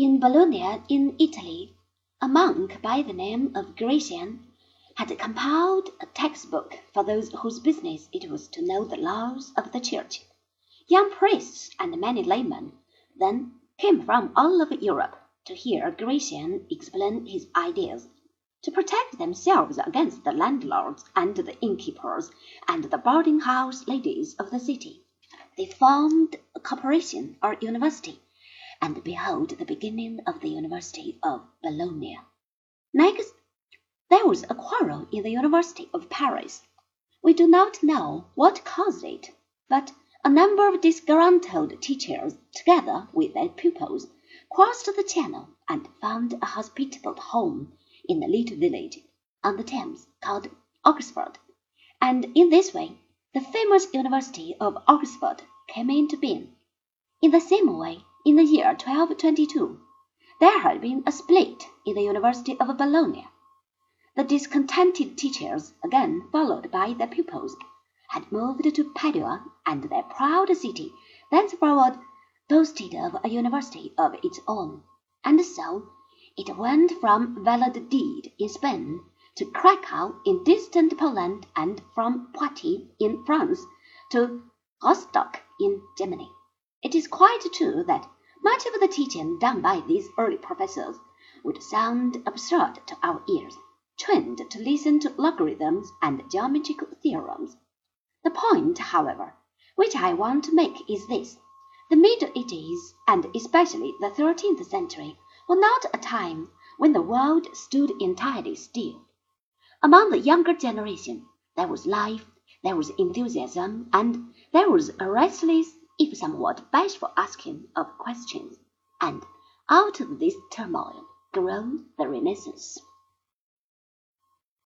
In Bologna, in Italy, a monk by the name of Gratian had compiled a text book for those whose business it was to know the laws of the Church. Young priests and many laymen then came from all over Europe to hear Gratian explain his ideas. To protect themselves against the landlords and the innkeepers and the boarding house ladies of the city, they formed a corporation or university and behold the beginning of the University of Bologna. Next, there was a quarrel in the University of Paris. We do not know what caused it, but a number of disgruntled teachers, together with their pupils, crossed the Channel and found a hospitable home in a little village on the Thames called Oxford, and in this way the famous University of Oxford came into being. In the same way, in the year 1222, there had been a split in the University of Bologna. The discontented teachers, again followed by their pupils, had moved to Padua, and their proud city thenceforward boasted of a university of its own. And so it went from Valladolid in Spain to Cracow in distant Poland, and from Poitiers in France to Rostock in Germany. It is quite true that much of the teaching done by these early professors would sound absurd to our ears, trained to listen to logarithms and geometrical theorems. The point, however, which I want to make is this: the Middle Ages, and especially the thirteenth century, were not a time when the world stood entirely still. Among the younger generation there was life, there was enthusiasm, and there was a restless if somewhat bashful asking of questions, and out of this turmoil grew the Renaissance.